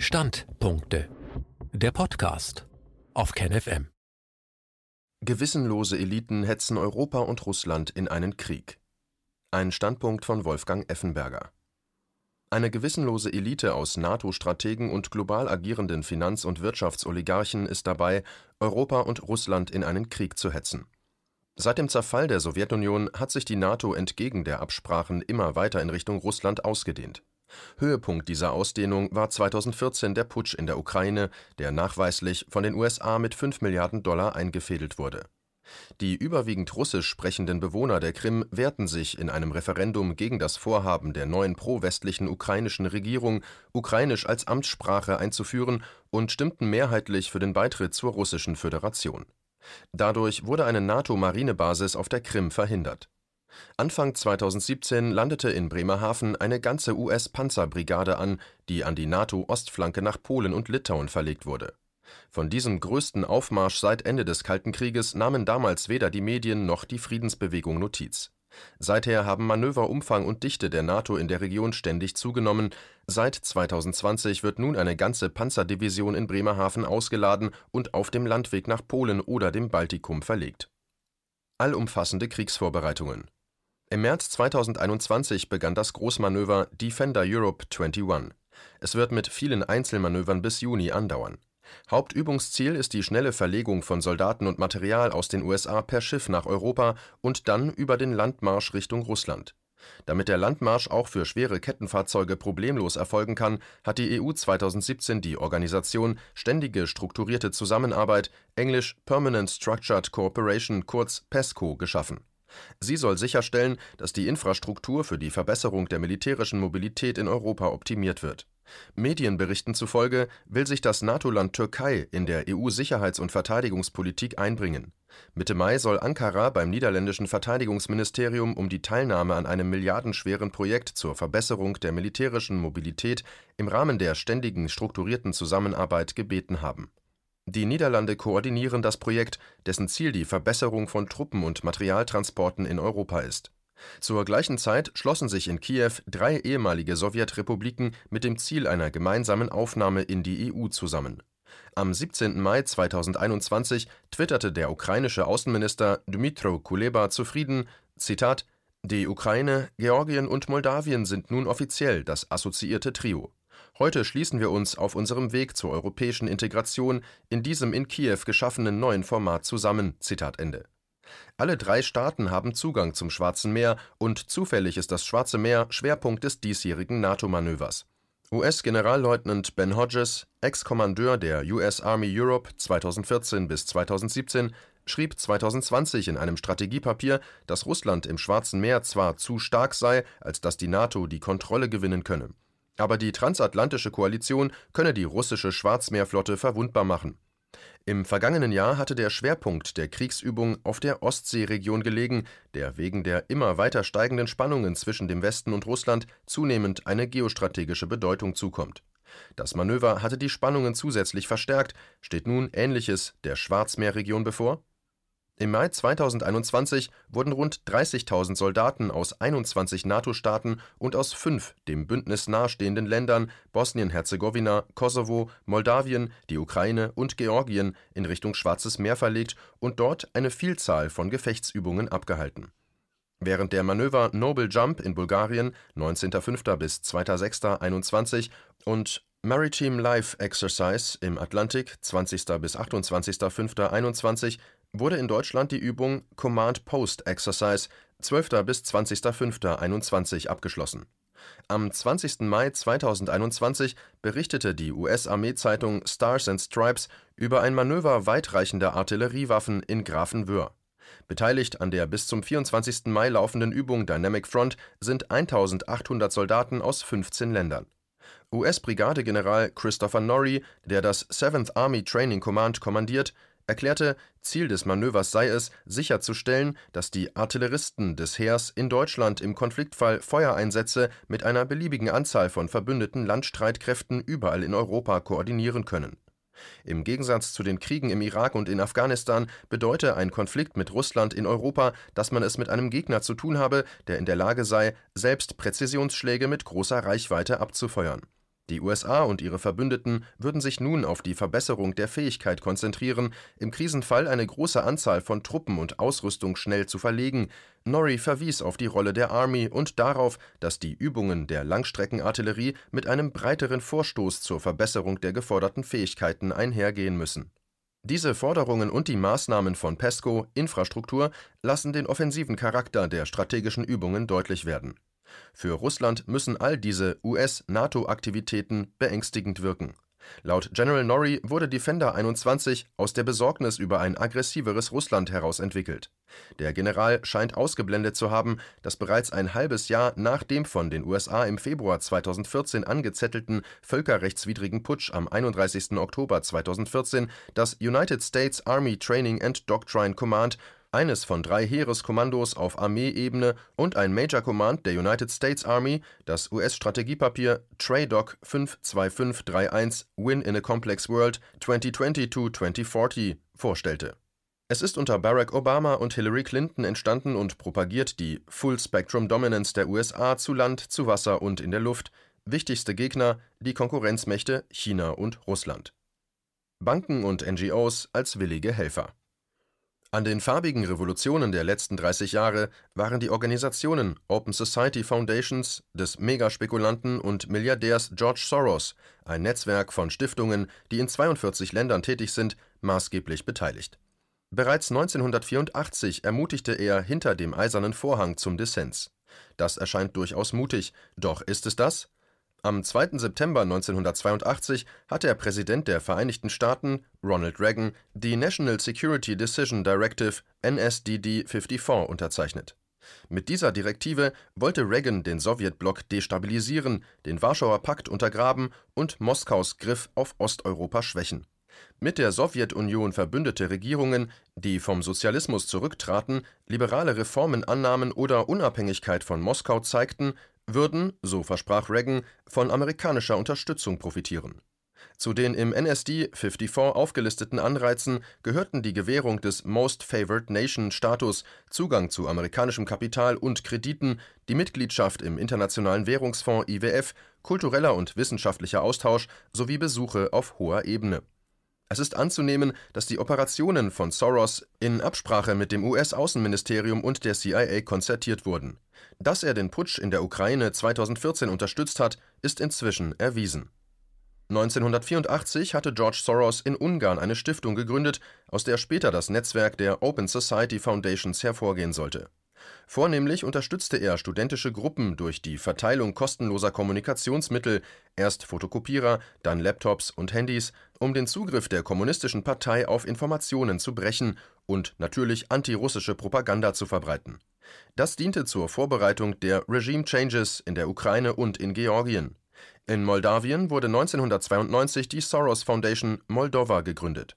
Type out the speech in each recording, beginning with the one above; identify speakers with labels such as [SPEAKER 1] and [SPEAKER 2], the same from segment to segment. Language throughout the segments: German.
[SPEAKER 1] Standpunkte. Der Podcast auf KenFM.
[SPEAKER 2] Gewissenlose Eliten hetzen Europa und Russland in einen Krieg. Ein Standpunkt von Wolfgang Effenberger. Eine gewissenlose Elite aus NATO-Strategen und global agierenden Finanz- und Wirtschaftsoligarchen ist dabei, Europa und Russland in einen Krieg zu hetzen. Seit dem Zerfall der Sowjetunion hat sich die NATO entgegen der Absprachen immer weiter in Richtung Russland ausgedehnt. Höhepunkt dieser Ausdehnung war 2014 der Putsch in der Ukraine, der nachweislich von den USA mit 5 Milliarden Dollar eingefädelt wurde. Die überwiegend russisch sprechenden Bewohner der Krim wehrten sich in einem Referendum gegen das Vorhaben der neuen pro-westlichen ukrainischen Regierung, Ukrainisch als Amtssprache einzuführen und stimmten mehrheitlich für den Beitritt zur Russischen Föderation. Dadurch wurde eine NATO-Marinebasis auf der Krim verhindert Anfang 2017 landete in Bremerhaven eine ganze US-Panzerbrigade an, die an die NATO-Ostflanke nach Polen und Litauen verlegt wurde. Von diesem größten Aufmarsch seit Ende des Kalten Krieges nahmen damals weder die Medien noch die Friedensbewegung Notiz. Seither haben Manöverumfang und Dichte der NATO in der Region ständig zugenommen. Seit 2020 wird nun eine ganze Panzerdivision in Bremerhaven ausgeladen und auf dem Landweg nach Polen oder dem Baltikum verlegt. Allumfassende Kriegsvorbereitungen im März 2021 begann das Großmanöver Defender Europe 21. Es wird mit vielen Einzelmanövern bis Juni andauern. Hauptübungsziel ist die schnelle Verlegung von Soldaten und Material aus den USA per Schiff nach Europa und dann über den Landmarsch Richtung Russland. Damit der Landmarsch auch für schwere Kettenfahrzeuge problemlos erfolgen kann, hat die EU 2017 die Organisation Ständige strukturierte Zusammenarbeit, englisch Permanent Structured Cooperation kurz PESCO, geschaffen Sie soll sicherstellen, dass die Infrastruktur für die Verbesserung der militärischen Mobilität in Europa optimiert wird. Medienberichten zufolge will sich das NATO-Land Türkei in der EU-Sicherheits- und Verteidigungspolitik einbringen. Mitte Mai soll Ankara beim niederländischen Verteidigungsministerium um die Teilnahme an einem milliardenschweren Projekt zur Verbesserung der militärischen Mobilität im Rahmen der ständigen strukturierten Zusammenarbeit gebeten haben die Niederlande koordinieren das Projekt, dessen Ziel die Verbesserung von Truppen und Materialtransporten in Europa ist. Zur gleichen Zeit schlossen sich in Kiew drei ehemalige Sowjetrepubliken mit dem Ziel einer gemeinsamen Aufnahme in die EU zusammen. Am 17. Mai 2021 twitterte der ukrainische Außenminister Dmytro Kuleba zufrieden: Zitat: Die Ukraine, Georgien und Moldawien sind nun offiziell das assoziierte Trio. Heute schließen wir uns auf unserem Weg zur europäischen Integration in diesem in Kiew geschaffenen neuen Format zusammen. Zitat Ende. Alle drei Staaten haben Zugang zum Schwarzen Meer und zufällig ist das Schwarze Meer Schwerpunkt des diesjährigen NATO-Manövers. US-Generalleutnant Ben Hodges, Ex-Kommandeur der US Army Europe 2014 bis 2017, schrieb 2020 in einem Strategiepapier, dass Russland im Schwarzen Meer zwar zu stark sei, als dass die NATO die Kontrolle gewinnen könne. Aber die transatlantische Koalition könne die russische Schwarzmeerflotte verwundbar machen. Im vergangenen Jahr hatte der Schwerpunkt der Kriegsübung auf der Ostseeregion gelegen, der wegen der immer weiter steigenden Spannungen zwischen dem Westen und Russland zunehmend eine geostrategische Bedeutung zukommt. Das Manöver hatte die Spannungen zusätzlich verstärkt. Steht nun Ähnliches der Schwarzmeerregion bevor? Im Mai 2021 wurden rund 30.000 Soldaten aus 21 NATO-Staaten und aus fünf dem Bündnis nahestehenden Ländern Bosnien-Herzegowina, Kosovo, Moldawien, die Ukraine und Georgien in Richtung Schwarzes Meer verlegt und dort eine Vielzahl von Gefechtsübungen abgehalten. Während der Manöver Noble Jump in Bulgarien 19.05. bis 2.06.21 und Maritime Life Exercise im Atlantik 20. bis 28.05.21 wurde in Deutschland die Übung Command Post Exercise 12. bis 20.05.21 abgeschlossen. Am 20. Mai 2021 berichtete die US-Armeezeitung Stars and Stripes über ein Manöver weitreichender Artilleriewaffen in Grafenwöhr. Beteiligt an der bis zum 24. Mai laufenden Übung Dynamic Front sind 1800 Soldaten aus 15 Ländern. US-Brigadegeneral Christopher Norrie, der das 7th Army Training Command kommandiert, erklärte, Ziel des Manövers sei es, sicherzustellen, dass die Artilleristen des Heers in Deutschland im Konfliktfall Feuereinsätze mit einer beliebigen Anzahl von verbündeten Landstreitkräften überall in Europa koordinieren können. Im Gegensatz zu den Kriegen im Irak und in Afghanistan bedeute ein Konflikt mit Russland in Europa, dass man es mit einem Gegner zu tun habe, der in der Lage sei, selbst Präzisionsschläge mit großer Reichweite abzufeuern Die USA und ihre Verbündeten würden sich nun auf die Verbesserung der Fähigkeit konzentrieren, im Krisenfall eine große Anzahl von Truppen und Ausrüstung schnell zu verlegen. Norrie verwies auf die Rolle der Army und darauf, dass die Übungen der Langstreckenartillerie mit einem breiteren Vorstoß zur Verbesserung der geforderten Fähigkeiten einhergehen müssen. Diese Forderungen und die Maßnahmen von PESCO Infrastruktur lassen den offensiven Charakter der strategischen Übungen deutlich werden für Russland müssen all diese US-NATO-Aktivitäten beängstigend wirken. Laut General Norrie wurde Defender 21 aus der Besorgnis über ein aggressiveres Russland heraus entwickelt. Der General scheint ausgeblendet zu haben, dass bereits ein halbes Jahr nach dem von den USA im Februar 2014 angezettelten völkerrechtswidrigen Putsch am 31. Oktober 2014 das United States Army Training and Doctrine Command eines von drei Heereskommandos auf Armeeebene und ein Major Command der United States Army das US-Strategiepapier TRADOC 52531 Win in a Complex World 2020-2040 vorstellte. Es ist unter Barack Obama und Hillary Clinton entstanden und propagiert die Full Spectrum Dominance der USA zu Land, zu Wasser und in der Luft, wichtigste Gegner die Konkurrenzmächte China und Russland. Banken und NGOs als willige Helfer an den farbigen Revolutionen der letzten 30 Jahre waren die Organisationen Open Society Foundations des Megaspekulanten und Milliardärs George Soros, ein Netzwerk von Stiftungen, die in 42 Ländern tätig sind, maßgeblich beteiligt. Bereits 1984 ermutigte er hinter dem Eisernen Vorhang zum Dissens. Das erscheint durchaus mutig, doch ist es das? Am 2. September 1982 hat der Präsident der Vereinigten Staaten, Ronald Reagan, die National Security Decision Directive NSDD 54 unterzeichnet. Mit dieser Direktive wollte Reagan den Sowjetblock destabilisieren, den Warschauer Pakt untergraben und Moskaus Griff auf Osteuropa schwächen. Mit der Sowjetunion verbündete Regierungen, die vom Sozialismus zurücktraten, liberale Reformen annahmen oder Unabhängigkeit von Moskau zeigten, würden, so versprach Reagan, von amerikanischer Unterstützung profitieren. Zu den im NSD 54 aufgelisteten Anreizen gehörten die Gewährung des Most Favored Nation Status, Zugang zu amerikanischem Kapital und Krediten, die Mitgliedschaft im Internationalen Währungsfonds IWF, kultureller und wissenschaftlicher Austausch sowie Besuche auf hoher Ebene es ist anzunehmen, dass die Operationen von Soros in Absprache mit dem US-Außenministerium und der CIA konzertiert wurden. Dass er den Putsch in der Ukraine 2014 unterstützt hat, ist inzwischen erwiesen. 1984 hatte George Soros in Ungarn eine Stiftung gegründet, aus der später das Netzwerk der Open Society Foundations hervorgehen sollte Vornehmlich unterstützte er studentische Gruppen durch die Verteilung kostenloser Kommunikationsmittel (erst Fotokopierer, dann Laptops und Handys), um den Zugriff der Kommunistischen Partei auf Informationen zu brechen und natürlich antirussische Propaganda zu verbreiten. Das diente zur Vorbereitung der Regime Changes in der Ukraine und in Georgien. In Moldawien wurde 1992 die Soros Foundation Moldova gegründet.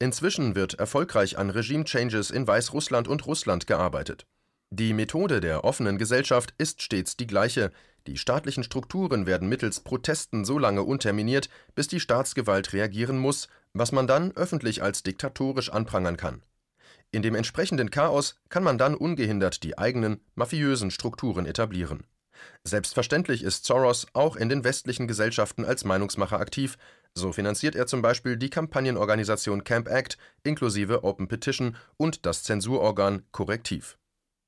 [SPEAKER 2] Inzwischen wird erfolgreich an Regime Changes in Weißrussland und Russland gearbeitet die Methode der offenen Gesellschaft ist stets die gleiche: Die staatlichen Strukturen werden mittels Protesten so lange unterminiert, bis die Staatsgewalt reagieren muss, was man dann öffentlich als diktatorisch anprangern kann. In dem entsprechenden Chaos kann man dann ungehindert die eigenen mafiösen Strukturen etablieren. Selbstverständlich ist Soros auch in den westlichen Gesellschaften als Meinungsmacher aktiv, so finanziert er zum Beispiel die Kampagnenorganisation Camp Act inklusive Open Petition und das Zensurorgan Korrektiv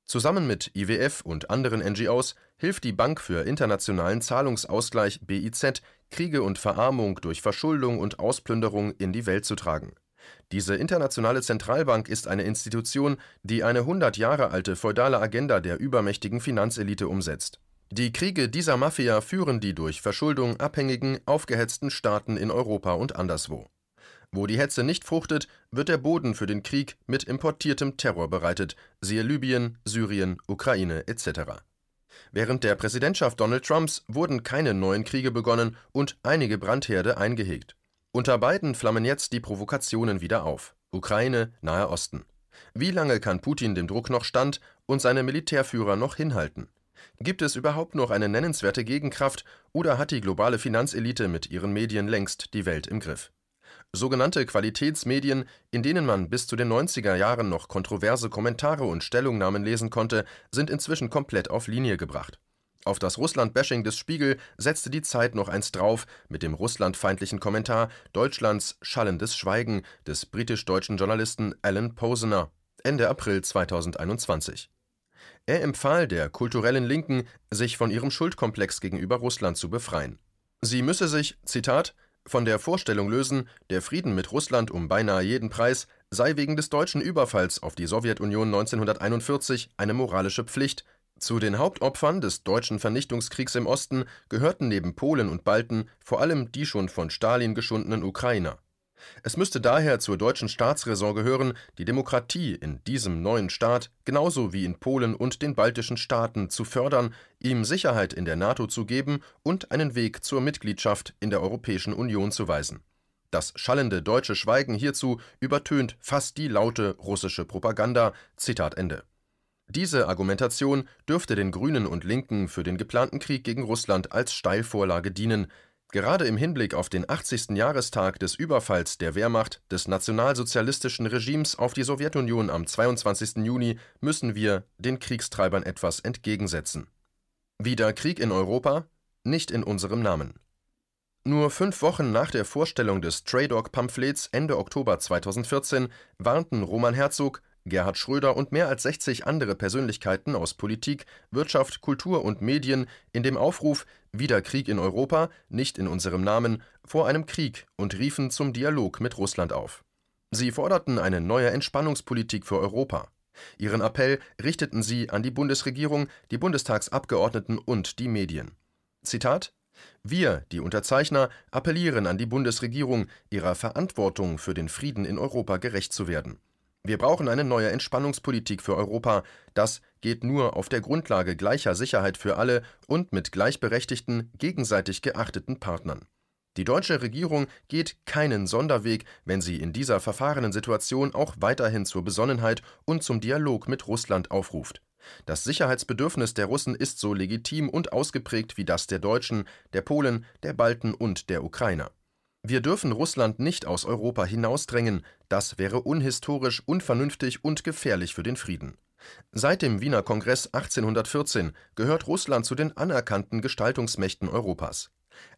[SPEAKER 2] Zusammen mit IWF und anderen NGOs hilft die Bank für internationalen Zahlungsausgleich (BIZ), Kriege und Verarmung durch Verschuldung und Ausplünderung in die Welt zu tragen. Diese internationale Zentralbank ist eine Institution, die eine 100 Jahre alte feudale Agenda der übermächtigen Finanzelite umsetzt. Die Kriege dieser Mafia führen die durch Verschuldung abhängigen, aufgehetzten Staaten in Europa und anderswo wo die Hetze nicht fruchtet, wird der Boden für den Krieg mit importiertem Terror bereitet, siehe Libyen, Syrien, Ukraine etc. Während der Präsidentschaft Donald Trumps wurden keine neuen Kriege begonnen und einige Brandherde eingehegt. Unter beiden flammen jetzt die Provokationen wieder auf. Ukraine, Nahe Osten. Wie lange kann Putin dem Druck noch stand und seine Militärführer noch hinhalten? Gibt es überhaupt noch eine nennenswerte Gegenkraft oder hat die globale Finanzelite mit ihren Medien längst die Welt im Griff? Sogenannte Qualitätsmedien, in denen man bis zu den 90er Jahren noch kontroverse Kommentare und Stellungnahmen lesen konnte, sind inzwischen komplett auf Linie gebracht. Auf das Russland-Bashing des Spiegel setzte die Zeit noch eins drauf mit dem russlandfeindlichen Kommentar Deutschlands schallendes Schweigen des britisch-deutschen Journalisten Alan Posener Ende April 2021. Er empfahl der kulturellen Linken, sich von ihrem Schuldkomplex gegenüber Russland zu befreien. Sie müsse sich, Zitat, von der Vorstellung lösen, der Frieden mit Russland um beinahe jeden Preis sei wegen des deutschen Überfalls auf die Sowjetunion 1941 eine moralische Pflicht, zu den Hauptopfern des deutschen Vernichtungskriegs im Osten gehörten neben Polen und Balten vor allem die schon von Stalin geschundenen Ukrainer. Es müsste daher zur deutschen Staatsräson gehören, die Demokratie in diesem neuen Staat genauso wie in Polen und den baltischen Staaten zu fördern, ihm Sicherheit in der NATO zu geben und einen Weg zur Mitgliedschaft in der Europäischen Union zu weisen. Das schallende deutsche Schweigen hierzu übertönt fast die laute russische Propaganda. Zitat Ende. Diese Argumentation dürfte den Grünen und Linken für den geplanten Krieg gegen Russland als Steilvorlage dienen. Gerade im Hinblick auf den 80. Jahrestag des Überfalls der Wehrmacht des nationalsozialistischen Regimes auf die Sowjetunion am 22. Juni müssen wir den Kriegstreibern etwas entgegensetzen. Wieder Krieg in Europa? Nicht in unserem Namen. Nur fünf Wochen nach der Vorstellung des Traydog-Pamphlets Ende Oktober 2014 warnten Roman Herzog, Gerhard Schröder und mehr als 60 andere Persönlichkeiten aus Politik, Wirtschaft, Kultur und Medien in dem Aufruf Wieder Krieg in Europa, nicht in unserem Namen, vor einem Krieg und riefen zum Dialog mit Russland auf. Sie forderten eine neue Entspannungspolitik für Europa. Ihren Appell richteten sie an die Bundesregierung, die Bundestagsabgeordneten und die Medien. Zitat Wir, die Unterzeichner, appellieren an die Bundesregierung, ihrer Verantwortung für den Frieden in Europa gerecht zu werden. Wir brauchen eine neue Entspannungspolitik für Europa. Das geht nur auf der Grundlage gleicher Sicherheit für alle und mit gleichberechtigten, gegenseitig geachteten Partnern. Die deutsche Regierung geht keinen Sonderweg, wenn sie in dieser verfahrenen Situation auch weiterhin zur Besonnenheit und zum Dialog mit Russland aufruft. Das Sicherheitsbedürfnis der Russen ist so legitim und ausgeprägt wie das der Deutschen, der Polen, der Balten und der Ukrainer. Wir dürfen Russland nicht aus Europa hinausdrängen, das wäre unhistorisch, unvernünftig und gefährlich für den Frieden. Seit dem Wiener Kongress 1814 gehört Russland zu den anerkannten Gestaltungsmächten Europas.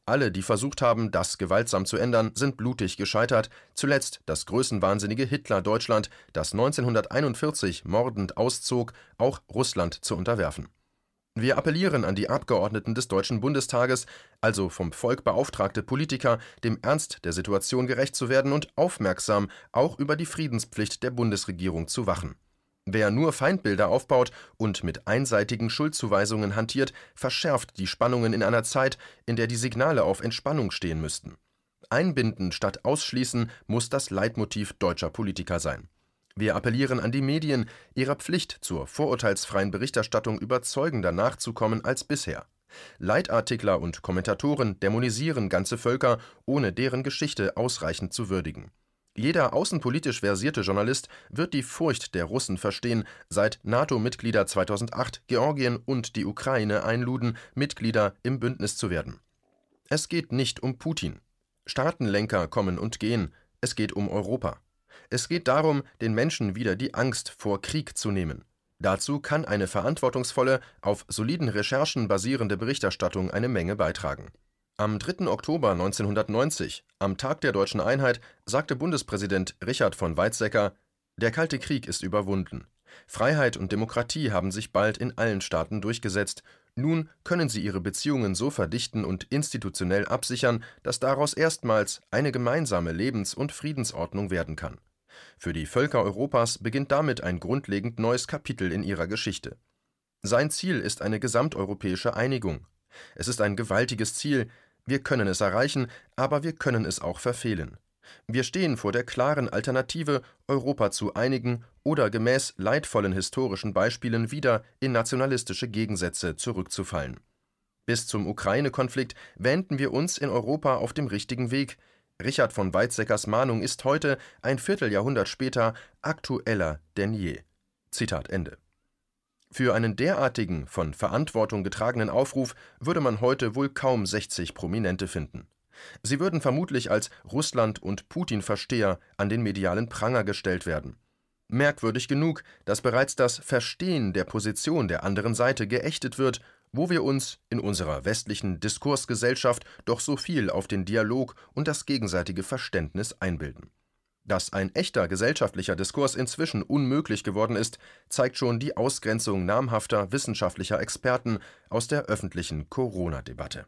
[SPEAKER 2] Alle, die versucht haben, das gewaltsam zu ändern, sind blutig gescheitert, zuletzt das größenwahnsinnige Hitler-Deutschland, das 1941 mordend auszog, auch Russland zu unterwerfen. Wir appellieren an die Abgeordneten des Deutschen Bundestages, also vom Volk beauftragte Politiker, dem Ernst der Situation gerecht zu werden und aufmerksam auch über die Friedenspflicht der Bundesregierung zu wachen. Wer nur Feindbilder aufbaut und mit einseitigen Schuldzuweisungen hantiert, verschärft die Spannungen in einer Zeit, in der die Signale auf Entspannung stehen müssten. Einbinden statt ausschließen muss das Leitmotiv deutscher Politiker sein. Wir appellieren an die Medien, ihrer Pflicht zur vorurteilsfreien Berichterstattung überzeugender nachzukommen als bisher. Leitartikler und Kommentatoren dämonisieren ganze Völker, ohne deren Geschichte ausreichend zu würdigen. Jeder außenpolitisch versierte Journalist wird die Furcht der Russen verstehen, seit NATO-Mitglieder 2008 Georgien und die Ukraine einluden, Mitglieder im Bündnis zu werden. Es geht nicht um Putin. Staatenlenker kommen und gehen. Es geht um Europa. Es geht darum, den Menschen wieder die Angst vor Krieg zu nehmen. Dazu kann eine verantwortungsvolle, auf soliden Recherchen basierende Berichterstattung eine Menge beitragen. Am 3. Oktober 1990, am Tag der deutschen Einheit, sagte Bundespräsident Richard von Weizsäcker: Der Kalte Krieg ist überwunden. Freiheit und Demokratie haben sich bald in allen Staaten durchgesetzt. Nun können sie ihre Beziehungen so verdichten und institutionell absichern, dass daraus erstmals eine gemeinsame Lebens- und Friedensordnung werden kann. Für die Völker Europas beginnt damit ein grundlegend neues Kapitel in ihrer Geschichte. Sein Ziel ist eine gesamteuropäische Einigung. Es ist ein gewaltiges Ziel, wir können es erreichen, aber wir können es auch verfehlen. Wir stehen vor der klaren Alternative, Europa zu einigen oder gemäß leidvollen historischen Beispielen wieder in nationalistische Gegensätze zurückzufallen. Bis zum Ukraine-Konflikt wähnten wir uns in Europa auf dem richtigen Weg, Richard von Weizsäckers Mahnung ist heute, ein Vierteljahrhundert später, aktueller denn je. Zitat Ende. Für einen derartigen, von Verantwortung getragenen Aufruf würde man heute wohl kaum 60 Prominente finden. Sie würden vermutlich als Russland- und Putin-Versteher an den medialen Pranger gestellt werden. Merkwürdig genug, dass bereits das Verstehen der Position der anderen Seite geächtet wird, wo wir uns in unserer westlichen Diskursgesellschaft doch so viel auf den Dialog und das gegenseitige Verständnis einbilden. Dass ein echter gesellschaftlicher Diskurs inzwischen unmöglich geworden ist, zeigt schon die Ausgrenzung namhafter wissenschaftlicher Experten aus der öffentlichen Corona-Debatte.